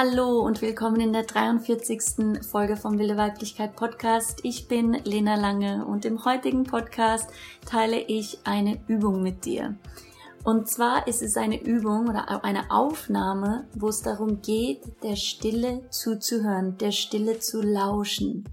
Hallo und willkommen in der 43. Folge vom Wilde Weiblichkeit Podcast. Ich bin Lena Lange und im heutigen Podcast teile ich eine Übung mit dir. Und zwar ist es eine Übung oder eine Aufnahme, wo es darum geht, der Stille zuzuhören, der Stille zu lauschen.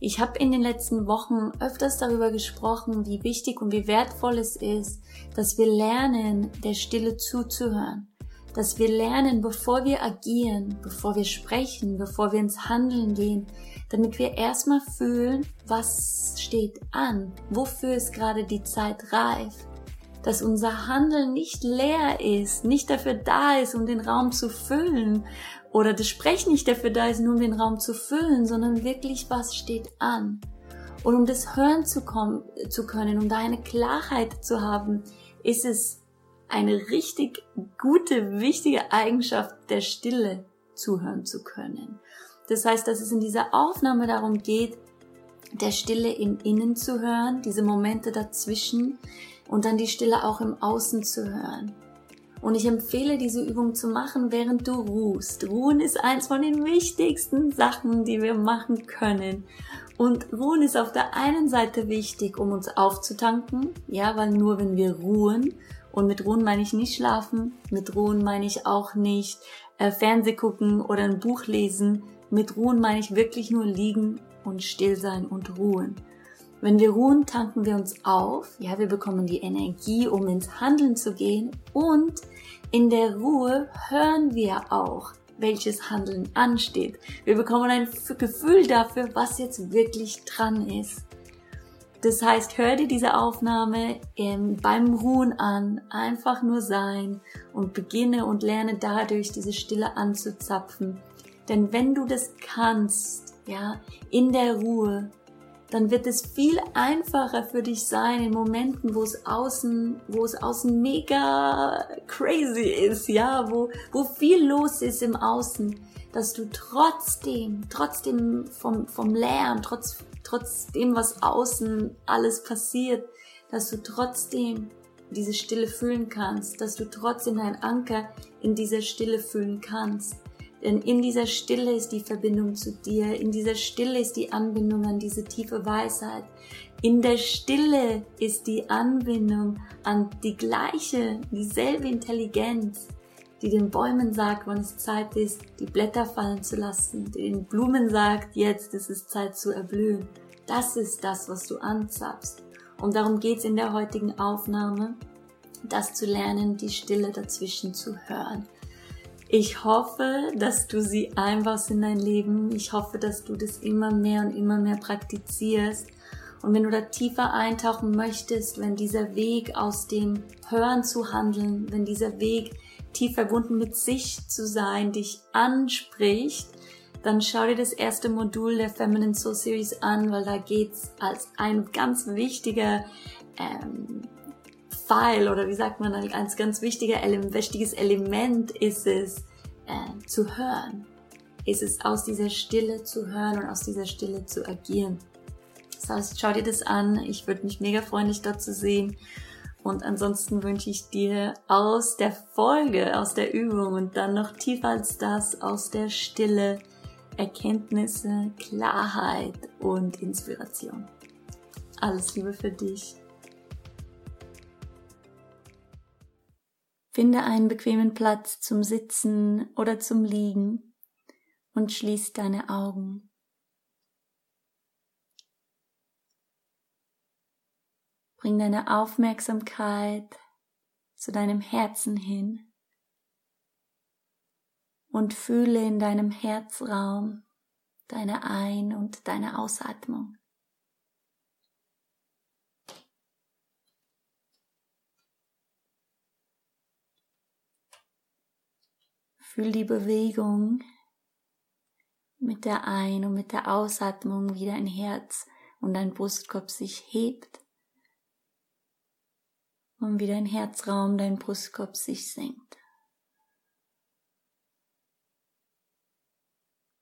Ich habe in den letzten Wochen öfters darüber gesprochen, wie wichtig und wie wertvoll es ist, dass wir lernen, der Stille zuzuhören dass wir lernen, bevor wir agieren, bevor wir sprechen, bevor wir ins Handeln gehen, damit wir erstmal fühlen, was steht an, wofür ist gerade die Zeit reif, dass unser Handeln nicht leer ist, nicht dafür da ist, um den Raum zu füllen, oder das Sprechen nicht dafür da ist, nur um den Raum zu füllen, sondern wirklich, was steht an. Und um das hören zu, kommen, zu können, um da eine Klarheit zu haben, ist es eine richtig gute, wichtige Eigenschaft der Stille zuhören zu können. Das heißt, dass es in dieser Aufnahme darum geht, der Stille im Innen zu hören, diese Momente dazwischen und dann die Stille auch im Außen zu hören. Und ich empfehle diese Übung zu machen, während du ruhst. Ruhen ist eins von den wichtigsten Sachen, die wir machen können. Und Ruhen ist auf der einen Seite wichtig, um uns aufzutanken, ja, weil nur wenn wir ruhen und mit Ruhen meine ich nicht schlafen, mit Ruhen meine ich auch nicht äh, Fernseh gucken oder ein Buch lesen. Mit Ruhen meine ich wirklich nur liegen und still sein und ruhen. Wenn wir ruhen, tanken wir uns auf. Ja, wir bekommen die Energie, um ins Handeln zu gehen. Und in der Ruhe hören wir auch, welches Handeln ansteht. Wir bekommen ein Gefühl dafür, was jetzt wirklich dran ist. Das heißt, hör dir diese Aufnahme ähm, beim Ruhen an, einfach nur sein und beginne und lerne dadurch diese Stille anzuzapfen. Denn wenn du das kannst, ja, in der Ruhe, dann wird es viel einfacher für dich sein in Momenten, wo es außen, wo es außen mega crazy ist, ja, wo, wo viel los ist im Außen, dass du trotzdem, trotzdem vom, vom Lärm, trotz, trotz dem, was außen alles passiert, dass du trotzdem diese Stille fühlen kannst, dass du trotzdem deinen Anker in dieser Stille fühlen kannst. Denn in dieser Stille ist die Verbindung zu dir, in dieser Stille ist die Anbindung an diese tiefe Weisheit. In der Stille ist die Anbindung an die gleiche, dieselbe Intelligenz, die den Bäumen sagt, wann es Zeit ist, die Blätter fallen zu lassen, die den Blumen sagt, jetzt ist es Zeit zu erblühen. Das ist das, was du anzapfst. Und darum geht's in der heutigen Aufnahme, das zu lernen, die Stille dazwischen zu hören. Ich hoffe, dass du sie einbaust in dein Leben. Ich hoffe, dass du das immer mehr und immer mehr praktizierst. Und wenn du da tiefer eintauchen möchtest, wenn dieser Weg aus dem Hören zu handeln, wenn dieser Weg tief verbunden mit sich zu sein, dich anspricht, dann schau dir das erste Modul der Feminine Soul Series an, weil da geht's als ein ganz wichtiger ähm, Pfeil oder wie sagt man, ein ganz wichtiger, wichtiges Element ist es, äh, zu hören. Ist es aus dieser Stille zu hören und aus dieser Stille zu agieren. Das heißt, schau dir das an. Ich würde mich mega freuen, dich dort zu sehen. Und ansonsten wünsche ich dir aus der Folge, aus der Übung und dann noch tiefer als das, aus der Stille Erkenntnisse, Klarheit und Inspiration. Alles Liebe für dich. Finde einen bequemen Platz zum Sitzen oder zum Liegen und schließ deine Augen. Bring deine Aufmerksamkeit zu deinem Herzen hin und fühle in deinem Herzraum deine Ein- und deine Ausatmung. Fühl die Bewegung mit der Ein- und mit der Ausatmung, wie dein Herz und dein Brustkorb sich hebt und wie dein Herzraum, dein Brustkorb sich senkt.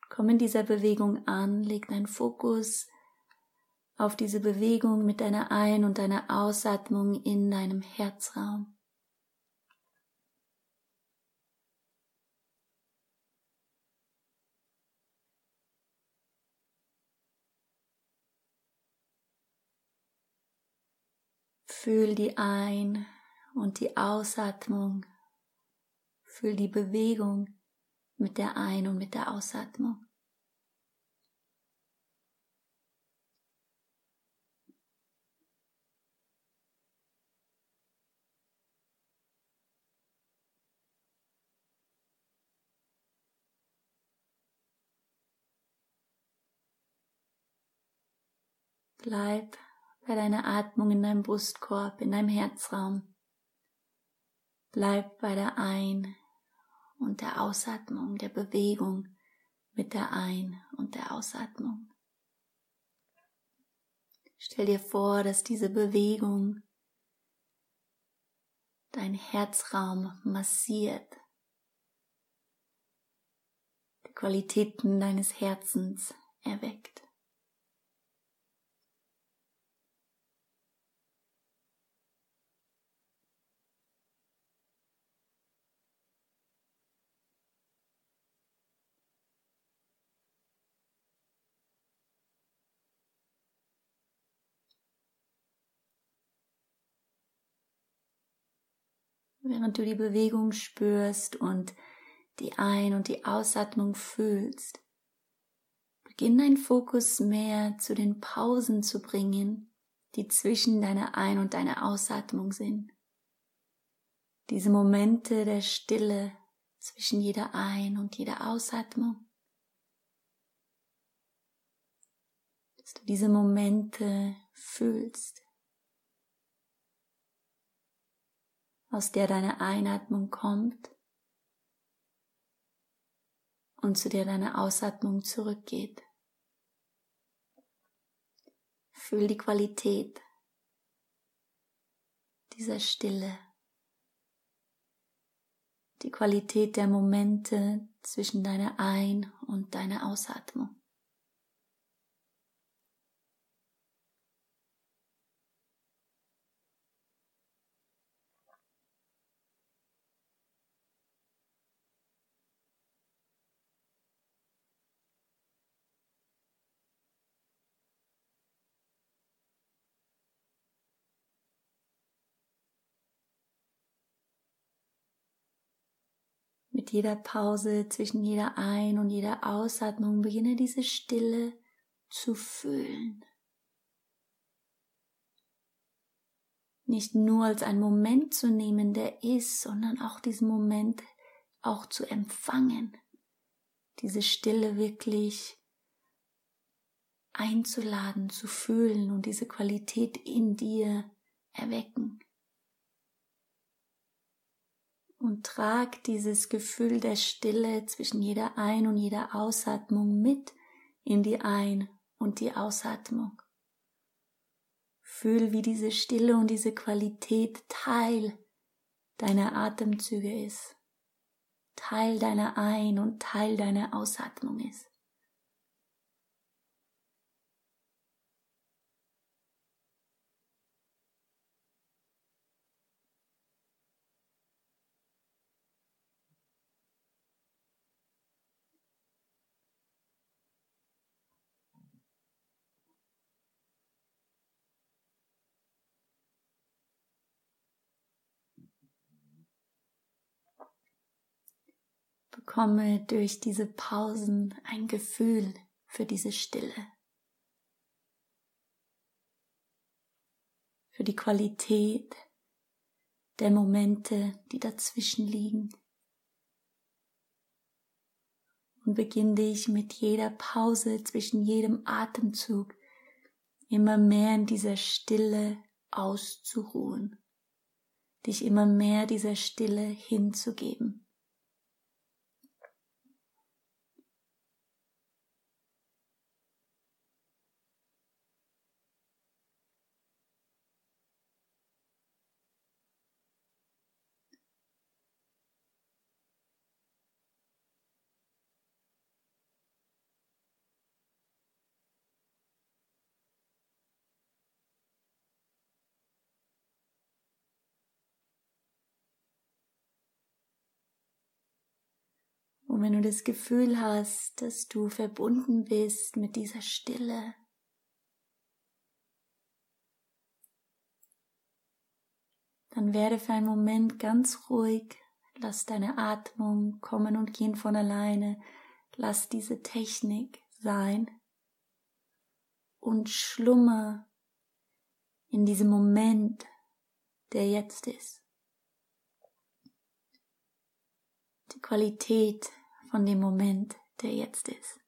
Komm in dieser Bewegung an, leg deinen Fokus auf diese Bewegung mit deiner Ein- und deiner Ausatmung in deinem Herzraum. Fühl die Ein- und die Ausatmung. Fühl die Bewegung mit der Ein- und mit der Ausatmung. Bleib bei deiner Atmung in deinem Brustkorb, in deinem Herzraum. Bleib bei der Ein- und der Ausatmung, der Bewegung mit der Ein- und der Ausatmung. Stell dir vor, dass diese Bewegung dein Herzraum massiert, die Qualitäten deines Herzens erweckt. Während du die Bewegung spürst und die Ein- und die Ausatmung fühlst. Beginn dein Fokus mehr zu den Pausen zu bringen, die zwischen deiner Ein- und deiner Ausatmung sind. Diese Momente der Stille zwischen jeder Ein- und jeder Ausatmung. Dass du diese Momente fühlst. Aus der deine Einatmung kommt und zu der deine Ausatmung zurückgeht. Fühl die Qualität dieser Stille, die Qualität der Momente zwischen deiner Ein- und deiner Ausatmung. Jeder Pause zwischen jeder Ein- und jeder Ausatmung beginne diese Stille zu fühlen. Nicht nur als einen Moment zu nehmen, der ist, sondern auch diesen Moment auch zu empfangen. Diese Stille wirklich einzuladen, zu fühlen und diese Qualität in dir erwecken und trag dieses Gefühl der Stille zwischen jeder Ein- und jeder Ausatmung mit in die Ein- und die Ausatmung. Fühl, wie diese Stille und diese Qualität Teil deiner Atemzüge ist, Teil deiner Ein- und Teil deiner Ausatmung ist. Bekomme durch diese Pausen ein Gefühl für diese Stille, für die Qualität der Momente, die dazwischen liegen. Und beginne dich mit jeder Pause zwischen jedem Atemzug immer mehr in dieser Stille auszuruhen, dich immer mehr dieser Stille hinzugeben. Und wenn du das Gefühl hast, dass du verbunden bist mit dieser Stille, dann werde für einen Moment ganz ruhig, lass deine Atmung kommen und gehen von alleine, lass diese Technik sein und schlummer in diesem Moment, der jetzt ist. Die Qualität von dem Moment, der jetzt ist.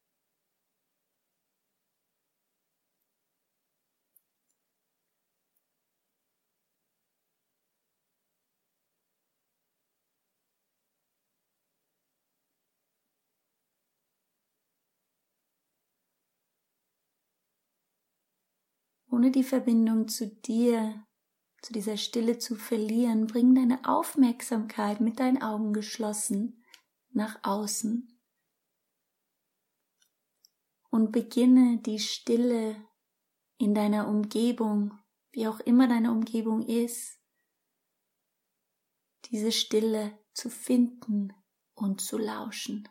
ohne die Verbindung zu dir, zu dieser Stille zu verlieren, bring deine Aufmerksamkeit mit deinen Augen geschlossen nach außen und beginne die Stille in deiner Umgebung, wie auch immer deine Umgebung ist, diese Stille zu finden und zu lauschen.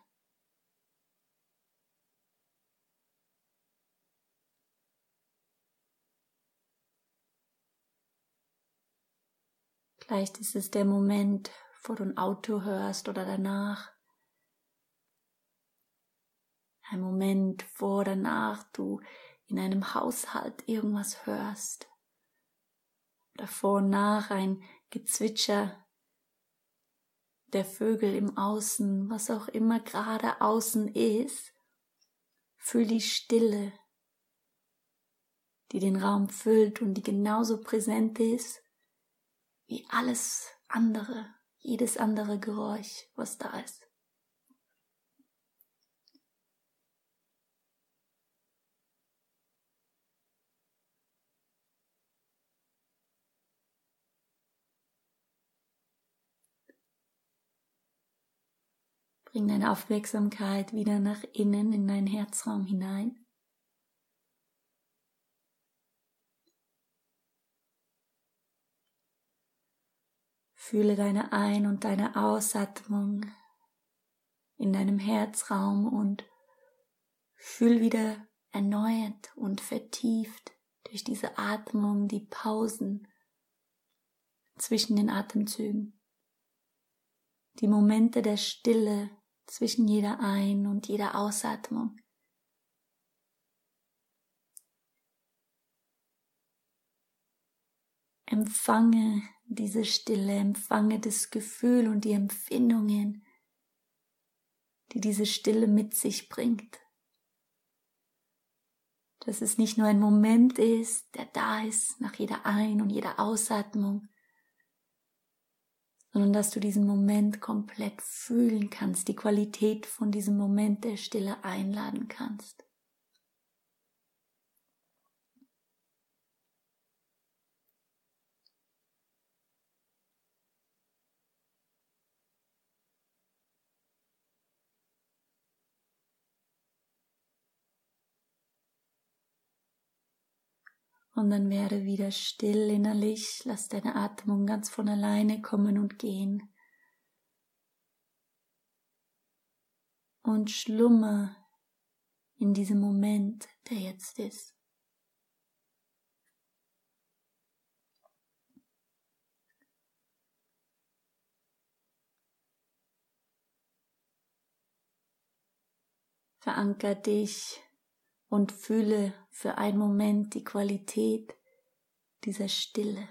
Vielleicht ist es der Moment, wo du ein Auto hörst oder danach. Ein Moment, wo danach du in einem Haushalt irgendwas hörst. Davor und nach ein Gezwitscher der Vögel im Außen, was auch immer gerade außen ist. Fühl die Stille, die den Raum füllt und die genauso präsent ist wie alles andere, jedes andere Geräusch, was da ist. Bring deine Aufmerksamkeit wieder nach innen in deinen Herzraum hinein. Fühle deine Ein- und deine Ausatmung in deinem Herzraum und fühl wieder erneuert und vertieft durch diese Atmung die Pausen zwischen den Atemzügen, die Momente der Stille zwischen jeder Ein- und jeder Ausatmung. Empfange diese Stille, empfange das Gefühl und die Empfindungen, die diese Stille mit sich bringt. Dass es nicht nur ein Moment ist, der da ist nach jeder Ein- und jeder Ausatmung, sondern dass du diesen Moment komplett fühlen kannst, die Qualität von diesem Moment der Stille einladen kannst. Und dann werde wieder still innerlich, lass deine Atmung ganz von alleine kommen und gehen. Und schlummer in diesem Moment, der jetzt ist. Veranker dich und fühle für einen Moment die Qualität dieser Stille.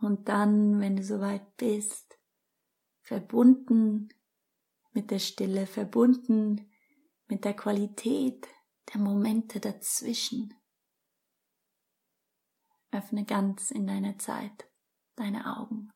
Und dann, wenn du soweit bist, verbunden mit der Stille, verbunden mit der Qualität der Momente dazwischen, Öffne ganz in deiner Zeit deine Augen.